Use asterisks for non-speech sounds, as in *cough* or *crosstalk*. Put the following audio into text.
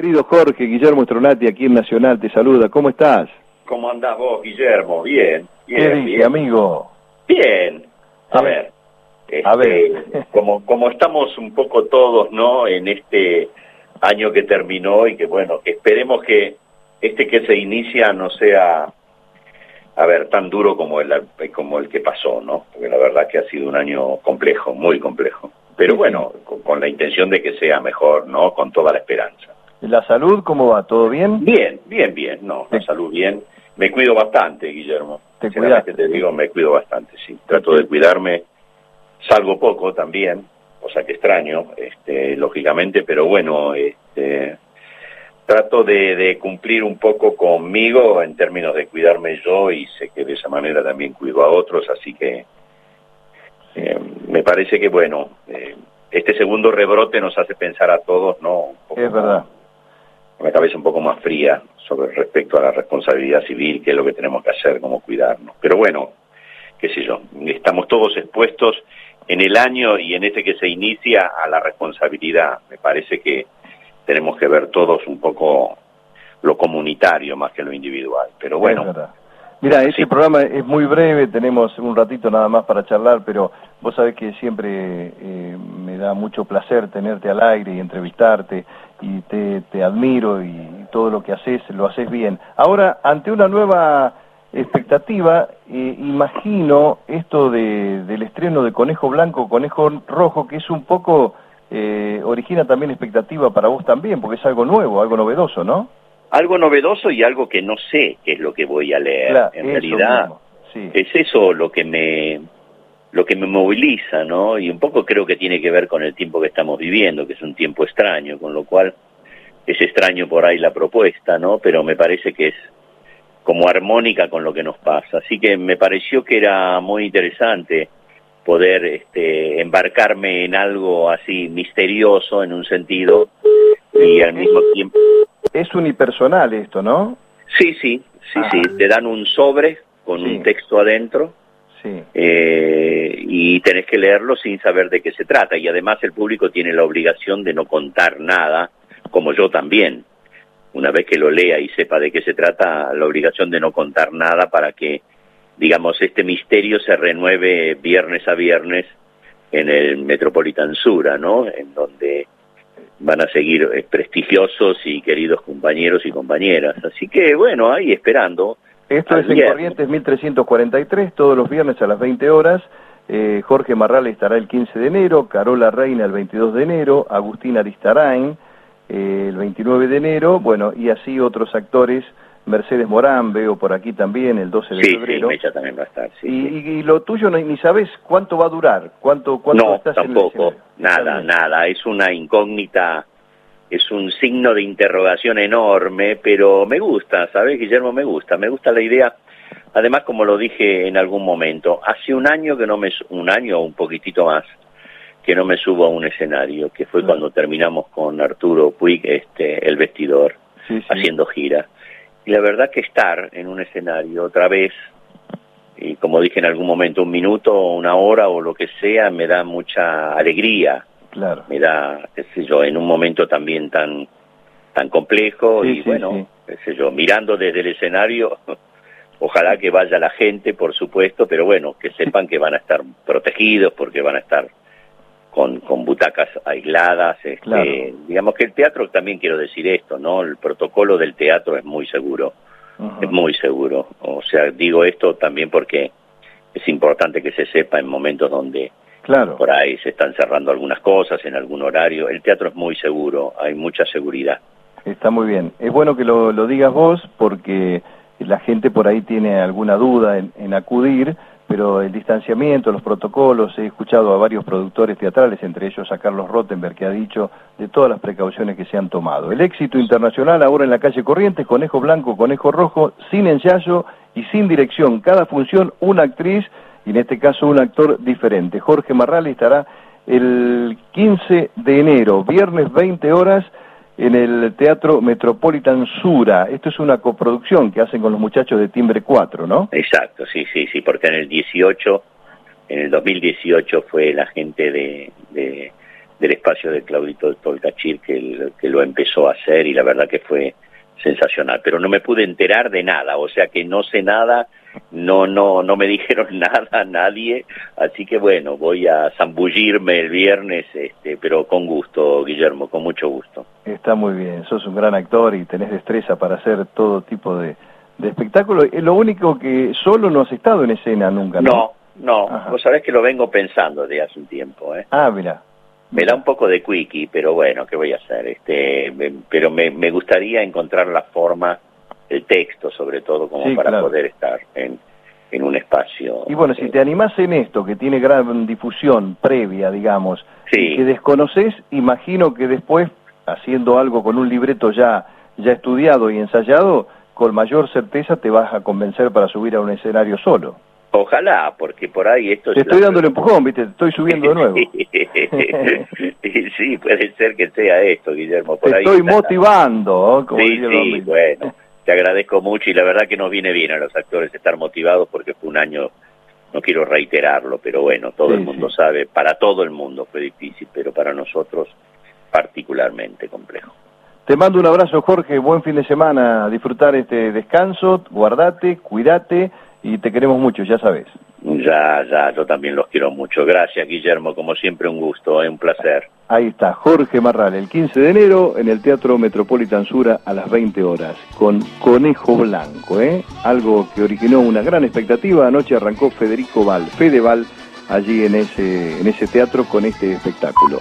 Querido Jorge, Guillermo Stronati aquí en Nacional te saluda, ¿cómo estás? ¿Cómo andás vos, Guillermo? Bien, bien. ¿Qué dice, bien. amigo? Bien. A Sí. ver. A este, ver. *laughs* como, como estamos un poco todos, ¿no? En este año que terminó y que, bueno, esperemos que este que se inicia no sea, a ver, tan duro como el, como el que pasó, ¿no? Porque la verdad que ha sido un año complejo, muy complejo. Pero bueno, con, con la intención de que sea mejor, ¿no? Con toda la esperanza. ¿La salud cómo va? ¿Todo bien? Bien, bien, bien, no, la salud bien. Me cuido bastante, Guillermo. Te cuidaste. te digo, me cuido bastante, sí. Trato de cuidarme, salgo poco también, cosa que extraño, este, lógicamente, pero bueno, este, trato de, de cumplir un poco conmigo en términos de cuidarme yo y sé que de esa manera también cuido a otros, así que eh, me parece que bueno, eh, este segundo rebrote nos hace pensar a todos, ¿no? Un poco Es verdad. La cabeza un poco más fría sobre respecto a la responsabilidad civil, qué es lo que tenemos que hacer, cómo cuidarnos. Pero bueno, qué sé yo, estamos todos expuestos en el año y en este que se inicia a la responsabilidad. Me parece que tenemos que ver todos un poco lo comunitario más que lo individual. Pero bueno. Mira, este Sí. programa es muy breve, tenemos un ratito nada más para charlar, pero vos sabés que siempre eh, me da mucho placer tenerte al aire y entrevistarte, y te, te admiro y todo lo que haces, lo haces bien. Ahora, ante una nueva expectativa, eh, imagino esto de, del estreno de Conejo Blanco, Conejo Rojo, que es un poco, eh, origina también expectativa para vos también, porque es algo nuevo, algo novedoso, ¿no? Algo novedoso y algo que no sé qué es lo que voy a leer. Claro, en realidad, sí. es eso lo que me lo que me moviliza, ¿no? Y un poco creo que tiene que ver con el tiempo que estamos viviendo, que es un tiempo extraño, con lo cual es extraño por ahí la propuesta, ¿no? Pero me parece que es como armónica con lo que nos pasa. Así que me pareció que era muy interesante poder este, embarcarme en algo así misterioso en un sentido y al mismo tiempo Es unipersonal esto, ¿no? Sí, sí, sí, Ah. sí. Te dan un sobre con Sí. un texto adentro Sí. eh, y tenés que leerlo sin saber de qué se trata. Y además el público tiene la obligación de no contar nada, como yo también. Una vez que lo lea y sepa de qué se trata, la obligación de no contar nada para que, digamos, este misterio se renueve viernes a viernes en el Metropolitan Sura, ¿no? En donde van a seguir eh, prestigiosos y queridos compañeros y compañeras. Así que, bueno, ahí esperando. Esto es en. Corrientes 1343, todos los viernes a las 20 horas. Eh, Jorge Marral estará el 15 de enero, Carola Reina el 22 de enero, Agustín Aristarain eh, el 29 de enero, bueno, y así otros actores, Mercedes Morán, veo por aquí también el 12 de Sí, sí, febrero. Mecha también va a estar. Sí, y, sí. y- y lo tuyo no- ni sabes cuánto va a durar, cuánto, cuánto No, estás en el tampoco, escenario. Está nada, nada. Es una incógnita, es un signo de interrogación enorme, pero me gusta, ¿sabes, Guillermo? Me gusta, me gusta la idea. Además, como lo dije en algún momento, hace un año que no me, un año o un poquitito más, que no me subo a un escenario, que fue Mm. cuando terminamos con Arturo Puig, este, el vestidor, sí. haciendo gira. Y la verdad que estar en un escenario otra vez, y como dije en algún momento, un minuto, una hora o lo que sea, me da mucha alegría, Claro. me da, qué sé yo, en un momento también tan tan complejo Sí, y sí, bueno, sí. qué sé yo, mirando desde el escenario, *laughs* ojalá que vaya la gente, por supuesto, pero bueno, que sepan que van a estar protegidos porque van a estar con, con butacas aisladas, este, Claro. digamos que el teatro también quiero decir esto, ¿no? El protocolo del teatro es muy seguro, es muy seguro. O sea, digo esto también porque es importante que se sepa en momentos donde Claro. por ahí se están cerrando algunas cosas en algún horario. El teatro es muy seguro, hay mucha seguridad. Está muy bien. Es bueno que lo, lo digas vos porque la gente por ahí tiene alguna duda en, en acudir, pero el distanciamiento, los protocolos, he escuchado a varios productores teatrales, entre ellos a Carlos Rottenberg, que ha dicho de todas las precauciones que se han tomado. El éxito internacional ahora en la calle Corrientes, Conejo Blanco, Conejo Rojo, sin ensayo y sin dirección. Cada función una actriz y en este caso un actor diferente. Jorge Marral estará el 15 de enero, viernes 20 horas, en el Teatro Metropolitan Sura. Esto es una coproducción que hacen con los muchachos de Timbre 4, ¿no? Exacto, sí, sí, sí, porque en el 18, en el 2018 fue la gente de, de, del espacio de Claudito Tolcachir que lo empezó a hacer y la verdad que fue sensacional. Pero no me pude enterar de nada, o sea que no sé nada, no, no, no me *laughs* dijeron nada nadie, así que bueno, voy a zambullirme el viernes, este, pero con gusto, Guillermo, con mucho gusto. Está muy bien, sos un gran actor y tenés destreza para hacer todo tipo de, de espectáculo. Lo único que solo no has estado en escena nunca, ¿no? No, no, vos sabés que lo vengo pensando desde hace un tiempo, ¿eh? Ah, mira. Me da un poco de quickie, pero bueno, ¿qué voy a hacer? Este, pero me, me gustaría encontrar la forma, el texto sobre todo, como para poder estar en, en un espacio. Y bueno, si te animás en esto, que tiene gran difusión previa, digamos, sí. que desconoces, imagino que después, haciendo algo con un libreto ya, ya estudiado y ensayado, con mayor certeza te vas a convencer para subir a un escenario solo. Ojalá, porque por ahí esto... Te estoy dando el empujón, viste, te estoy subiendo de nuevo. *laughs* sí, puede ser que sea esto, Guillermo. Por te estoy motivando, como Sí, sí, bueno, te agradezco mucho y la verdad que nos viene bien a los actores estar motivados porque fue un año, no quiero reiterarlo, pero bueno, todo el mundo sabe, para todo el mundo fue difícil, pero para nosotros particularmente complejo. Te mando un abrazo, Jorge, buen fin de semana, disfrutar este descanso, guardate, cuídate y te queremos mucho, ya sabes. Ya, ya, yo también los quiero mucho. Gracias, Guillermo, como siempre un gusto, un placer. Ahí está, Jorge Marral, el 15 de enero en el Teatro Metropolitan Sura a las 20 horas, con Conejo Blanco, ¿eh? Algo que originó una gran expectativa. Anoche arrancó Federico Val, Fedeval, allí en ese, en ese teatro con este espectáculo.